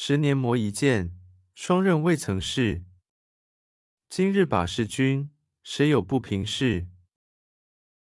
十年磨一剑，双刃未曾试。今日把示君，谁有不平事？